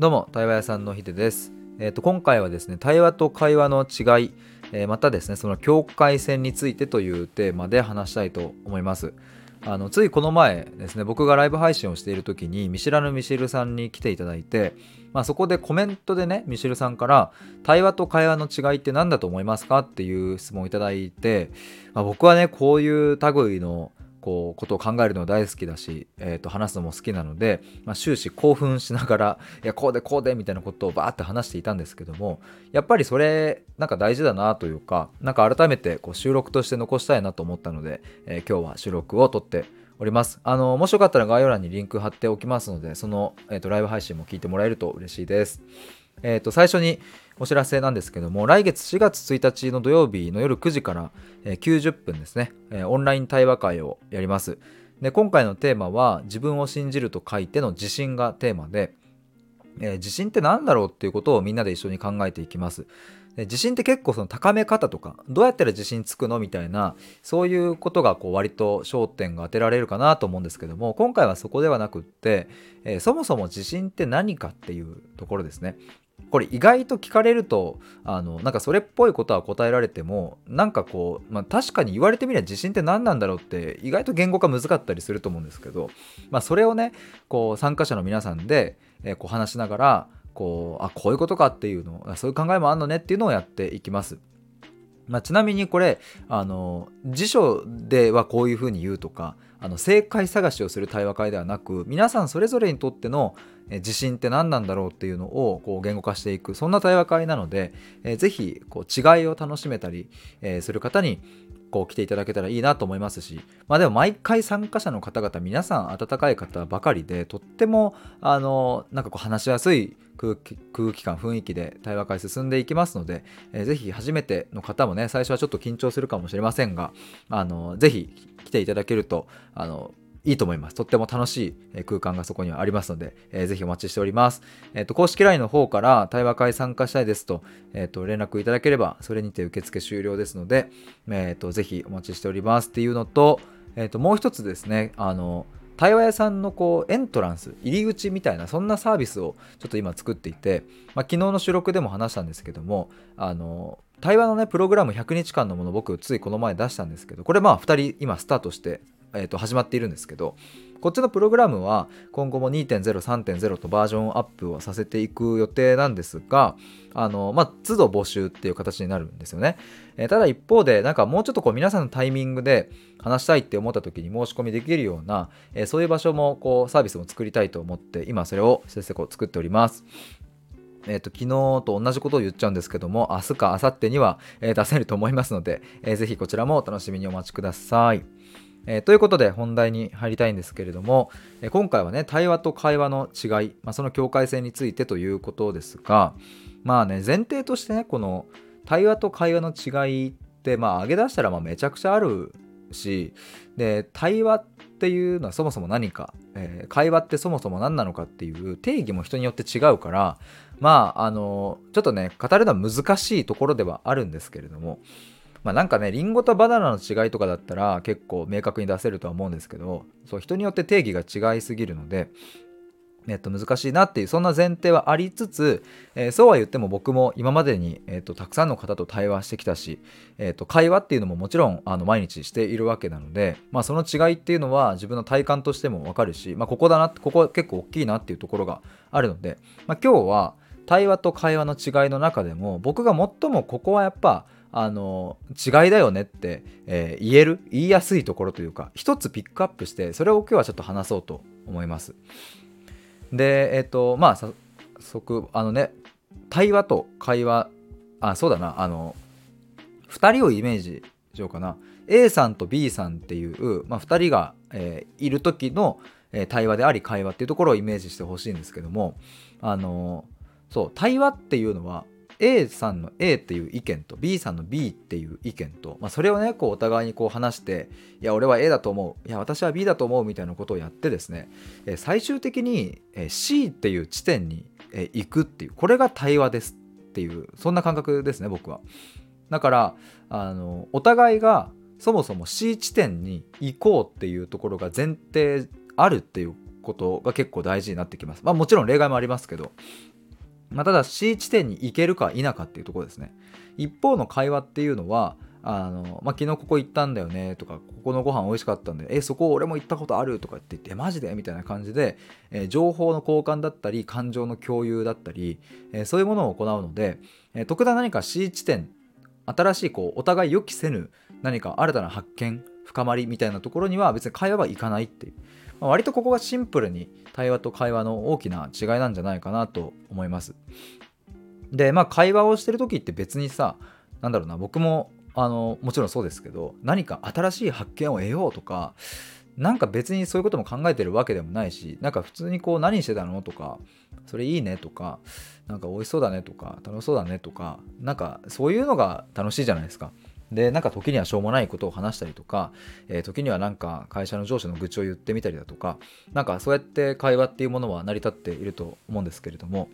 どうも対話屋さんのひでです。えっ、と今回はですね対話と会話の違い、えーまたですねその境界線についてというテーマで話したいと思います。あのついこの前ですね僕がライブ配信をしている時に見知らぬミシルさんに来ていただいて、まあ、そこでコメントでねミシルさんから「対話と会話の違いって何だと思いますか?」っていう質問をいただいて、まあ、僕はねこういう類のこうことを考えるの大好きだし、えー、と話すのも好きなので、まあ、終始興奮しながらいやこうでこうでみたいなことをバーって話していたんですけどもやっぱりそれなんか大事だなというかなんか改めてこう収録として残したいなと思ったので、えー今日は収録を撮っております。あのもしよかったら概要欄にリンク貼っておきますのでその、えー、とライブ配信も聞いてもらえると嬉しいです。えー、と最初にお知らせなんですけども来月4月1日の土曜日の夜9時から、90分ですね、オンライン対話会をやります。で今回のテーマは自分を信じると書いての自信がテーマで、えー自信って何だろうっていうことをみんなで一緒に考えていきます。で自信って結構その高め方とかどうやったら自信つくのみたいなそういうことがこう割と焦点が当てられるかなと思うんですけども今回はそこではなくって、えーそもそも自信って何かっていうところですね。これ意外と聞かれるとあのなんかそれっぽいことは答えられてもなんかこう、まあ、確かに言われてみれば自信って何なんだろうって意外と言語化難かったりすると思うんですけど、まあ、それをねこう参加者の皆さんで、えーこう話しながらこうあこういうことかっていうのそういう考えもあんのねっていうのをやっていきます。まあ、ちなみにこれあの辞書ではこういうふうに言うとかあの正解探しをする対話会ではなく皆さんそれぞれにとっての自信って何なんだろうっていうのをこう言語化していくそんな対話会なので、えーぜひこう違いを楽しめたり、えーする方にこう来ていただけたらいいなと思いますしまあでも毎回参加者の方々皆さん温かい方ばかりでとってもあのなんかこう話しやすい空気空気感雰囲気で対話会進んでいきますので、えーぜひ初めての方もね最初はちょっと緊張するかもしれませんがあのぜひ来ていただけるとあのいいと思います。とっても楽しい空間がそこにはありますので、えーぜひお待ちしております。えっ、と、公式 LINE の方から対話会参加したいですと、えっ、と、連絡いただければ、それにて受付終了ですので、えっ、と、ぜひお待ちしておりますっていうのと、えっ、と、もう一つですね、あの、対話屋さんのこうエントランス入り口みたいなそんなサービスをちょっと今作っていて、まあ、昨日の収録でも話したんですけどもあの対話のねプログラム100日間のもの僕ついこの前出したんですけどこれまあ2人今スタートして、えー、と始まっているんですけどこっちのプログラムは今後も2.0、3.0とバージョンアップをさせていく予定なんですが、あの、まあ、都度募集っていう形になるんですよね。えーただ一方で、なんかもうちょっとこう皆さんのタイミングで話したいって思った時に申し込みできるような、えーそういう場所もこうサービスも作りたいと思って、今それを先生こう作っております。えー、と昨日と同じことを言っちゃうんですけども明日か明後日には、えー出せると思いますので、えーぜひこちらもお楽しみにお待ちください。えーということで本題に入りたいんですけれども、えー今回はね対話と会話の違い、まあ、その境界線についてということですがまあね前提としてねこの対話と会話の違いってまあ挙げ出したらまあめちゃくちゃあるしで対話っていうのはそもそも何か、えー会話ってそもそも何なのかっていう定義も人によって違うからまああのちょっとね語るのは難しいところではあるんですけれどもまあなんかねリンゴとバナナの違いとかだったら結構明確に出せるとは思うんですけどそう人によって定義が違いすぎるのでえっと、難しいなっていうそんな前提はありつつ、えーそうは言っても僕も今までに、えっと、たくさんの方と対話してきたし、えっと、会話っていうのももちろんあの毎日しているわけなので、まあ、その違いっていうのは自分の体感としても分かるし、まあ、ここだなここ結構大きいなっていうところがあるので、まあ、今日は対話と会話の違いの中でも僕が最もここはやっぱあの違いだよねって、えー言える？言いやすいところというか一つピックアップしてそれを今日はちょっと話そうと思います。でえっ、とまあ早速あのね対話と会話あそうだなあの2人をイメージしようかな A さんと B さんっていう、まあ、2人が、えーいる時の、えー対話であり会話っていうところをイメージしてほしいんですけどもあのそう対話っていうのは A さんの A っていう意見と B さんの B っていう意見と、まあ、それをねこうお互いにこう話していや俺は A だと思う。いや私は B だと思うみたいなことをやってですね最終的に C っていう地点に行くっていうこれが対話ですっていうそんな感覚ですね僕は。だからあのお互いがそもそも C 地点に行こうっていうところが前提あるっていうことが結構大事になってきます。まあもちろん例外もありますけど。まあ、ただ C 地点に行けるか否かっていうところですね。一方の会話っていうのはあの、まあ、昨日ここ行ったんだよねとかここのご飯美味しかったんでえそこ俺も行ったことあるとかって言ってマジで？みたいな感じで、えー、情報の交換だったり感情の共有だったり、えー、そういうものを行うので、えー、特段何か C 地点新しいこうお互い予期せぬ何か新たな発見深まりみたいなところには別に会話はいかないっていう、割とここがシンプルに対話と会話の大きな違いなんじゃないかなと思いますでまあ会話をしてる時って別にさなんだろうな僕もあのもちろんそうですけど何か新しい発見を得ようとかなんか別にそういうことも考えてるわけでもないしなんか普通にこう何してたのとかそれいいねとかなんか美味しそうだねとか楽しそうだねとかなんかそういうのが楽しいじゃないですか。でなんか時にはしょうもないことを話したりとか、えー、時にはなんか会社の上司の愚痴を言ってみたりだとかなんかそうやって会話っていうものは成り立っていると思うんですけれども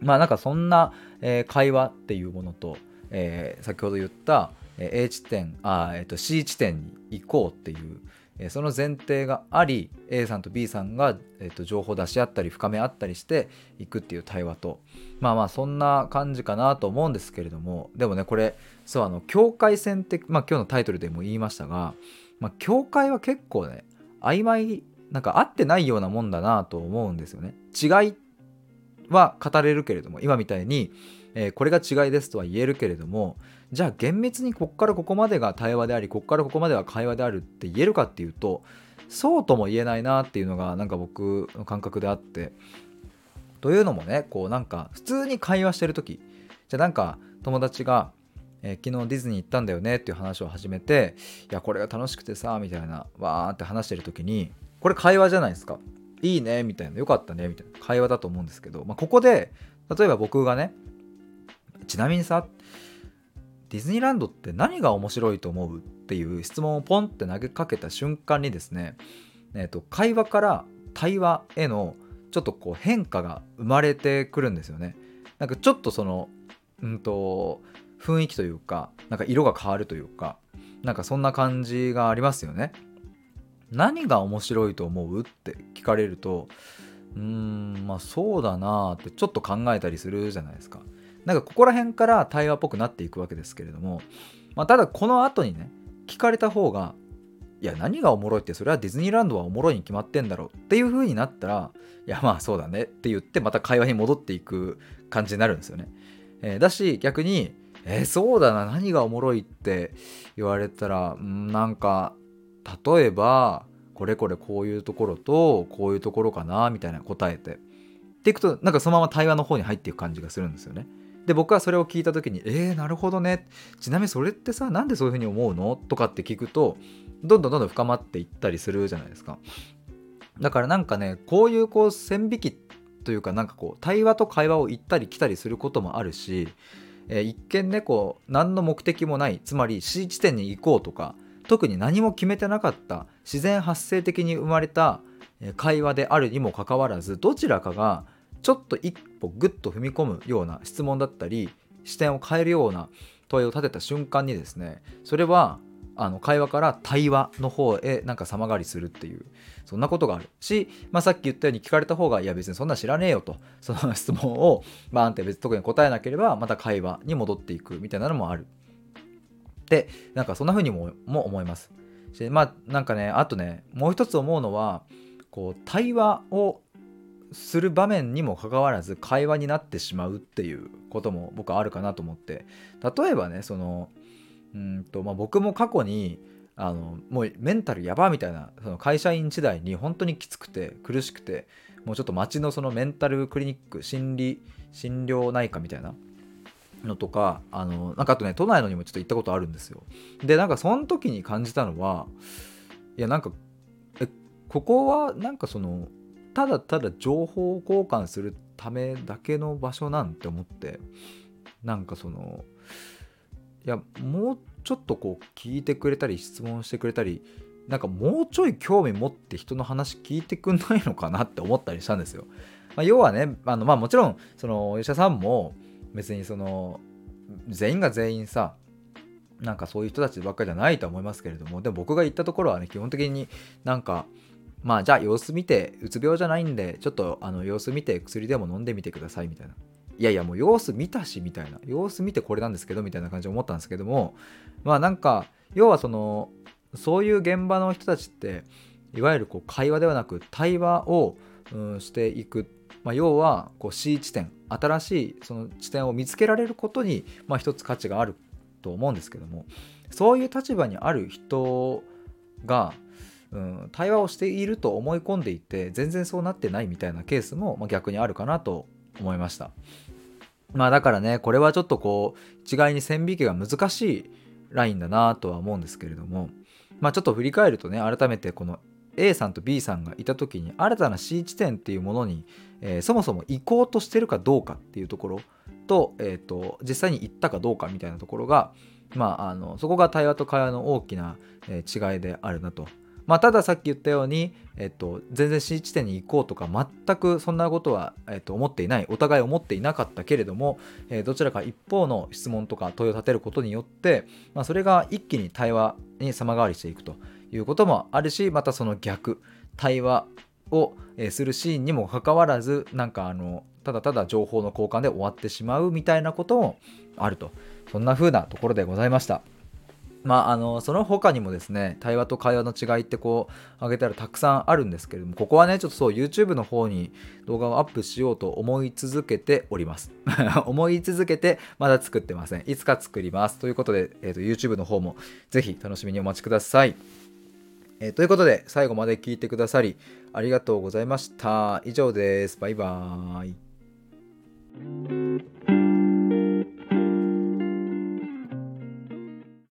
まあなんかそんな、えー、会話っていうものと、えー、先ほど言った A 地点あ、えー、と C 地点に行こうっていう、その前提があり A さんと B さんが、えー、と情報を出し合ったり深め合ったりしていくっていう対話と。まあまあそんな感じかなと思うんですけれども。でもねこれそうあの境界線って、まあ、今日のタイトルでも言いましたが、まあ、境界は結構ね曖昧なんか合ってないようなもんだなと思うんですよね。違いは語れるけれども今みたいにえー、これが違いですとは言えるけれどもじゃあ厳密にこっからここまでが対話でありこっからここまでは会話であるって言えるかっていうとそうとも言えないなっていうのがなんか僕の感覚であってというのもねこうなんか普通に会話してる時じゃあなんか友達がえー、昨日ディズニー行ったんだよねっていう話を始めていやこれが楽しくてさみたいなわーって話してる時にこれ会話じゃないですか。いいねみたいなよかったねみたいな会話だと思うんですけど、まあ、ここで例えば僕がねちなみにさディズニーランドって何が面白いと思うっていう質問をポンって投げかけた瞬間にですね、えー、と会話から対話へのちょっとこう変化が生まれてくるんですよね。なんかちょっとそのうんと雰囲気というかなんか色が変わるというかなんかそんな感じがありますよね。何が面白いと思うって聞かれるとうーんまあそうだなってちょっと考えたりするじゃないですか。なんかここら辺から対話っぽくなっていくわけですけれども、まあ、ただこの後にね聞かれた方がいや何がおもろいってそれはディズニーランドはおもろいに決まってんだろうっていう風になったらいやまあそうだねって言ってまた会話に戻っていく感じになるんですよね。えー、だし逆にえー、そうだな何がおもろいって言われたらんなんか例えばこれこれこういうところとこういうところかなみたいな答えてっていくとなんかそのまま対話の方に入っていく感じがするんですよね。で僕はそれを聞いた時に「えー、なるほどねちなみにそれってさなんでそういうふうに思うの?」とかって聞くとどんどんどんどん深まっていったりするじゃないですか。だからなんかねこういうこう線引きというかなんかこう対話と会話を行ったり来たりすることもあるし、えー、一見ねこう何の目的もないつまり C 地点に行こうとか特に何も決めてなかった自然発生的に生まれた会話であるにもかかわらずどちらかがちょっと一歩グッと踏み込むような質問だったり視点を変えるような問いを立てた瞬間にですねそれはあの会話から対話の方へなんか様変わりするっていうそんなことがあるし、まあ、さっき言ったように聞かれた方がいや別にそんな知らねえよとその質問をバーンって別特に答えなければまた会話に戻っていくみたいなのもある。でなんかそんな風にもも思います。しまあなんかねあとねもう一つ思うのはこう対話をする場面にもかかわらず会話になってしまうっていうことも僕はあるかなと思って。例えばねそのうんと、まあ、僕も過去にあのもうメンタルやばみたいなその会社員時代に本当にきつくて苦しくてもうちょっと街のそのメンタルクリニック心理心療内科みたいなのとかあのなんかあとね都内のにもちょっと行ったことあるんですよ。でなんかその時に感じたのはいやなんかえここはなんかそのただただ情報交換するためだけの場所なんて思ってなんかそのいやもうちょっとこう聞いてくれたり質問してくれたりなんかもうちょい興味持って人の話聞いてくんないのかなって思ったりしたんですよ。まあ、要はねあのまあもちろんそのお医者さんも別にその全員が全員さなんかそういう人たちばっかりじゃないとは思いますけれどもでも僕が言ったところはね基本的になんかまあじゃあ様子見てうつ病じゃないんでちょっとあの様子見て薬でも飲んでみてくださいみたいな。いやいやもう様子見たしみたいな。様子見てこれなんですけどみたいな感じで思ったんですけどもまあなんか要はそのそういう現場の人たちっていわゆるこう会話ではなく対話を、うん、していく、まあ、要はこう C 地点。新しいその地点を見つけられることに、まあ、一つ価値があると思うんですけどもそういう立場にある人が、うん、対話をしていると思い込んでいて全然そうなってないみたいなケースも、まあ、逆にあるかなと思いました。まあだからねこれはちょっとこう一概に線引きが難しいラインだなとは思うんですけれどもまあちょっと振り返るとね改めてこの A さんと B さんがいた時に新たな C 地点っていうものに、えー、そもそも行こうとしてるかどうかっていうところと,、えーと、実際に行ったかどうかみたいなところが、まあ、あのそこが対話と会話の大きな、え、違いであるなと。まあ、たださっき言ったように、えっと、全然 C 地点に行こうとか全くそんなことは、えっと、思っていないお互い思っていなかったけれども、えー、どちらか一方の質問とか問いを立てることによって、まあ、それが一気に対話に様変わりしていくということもあるしまたその逆対話をするシーンにもかかわらずなんかあのただただ情報の交換で終わってしまうみたいなこともあるとそんな風なところでございました。まあ、あのその他にもですね対話と会話の違いってこう挙げたらたくさんあるんですけれどもここはねちょっとそう YouTube の方に動画をアップしようと思い続けております。思い続けてまだ作ってません。いつか作ります。ということで、えーと、YouTube の方もぜひ楽しみにお待ちください。えー、ということで最後まで聞いてくださりありがとうございました。以上です。バイバーイ。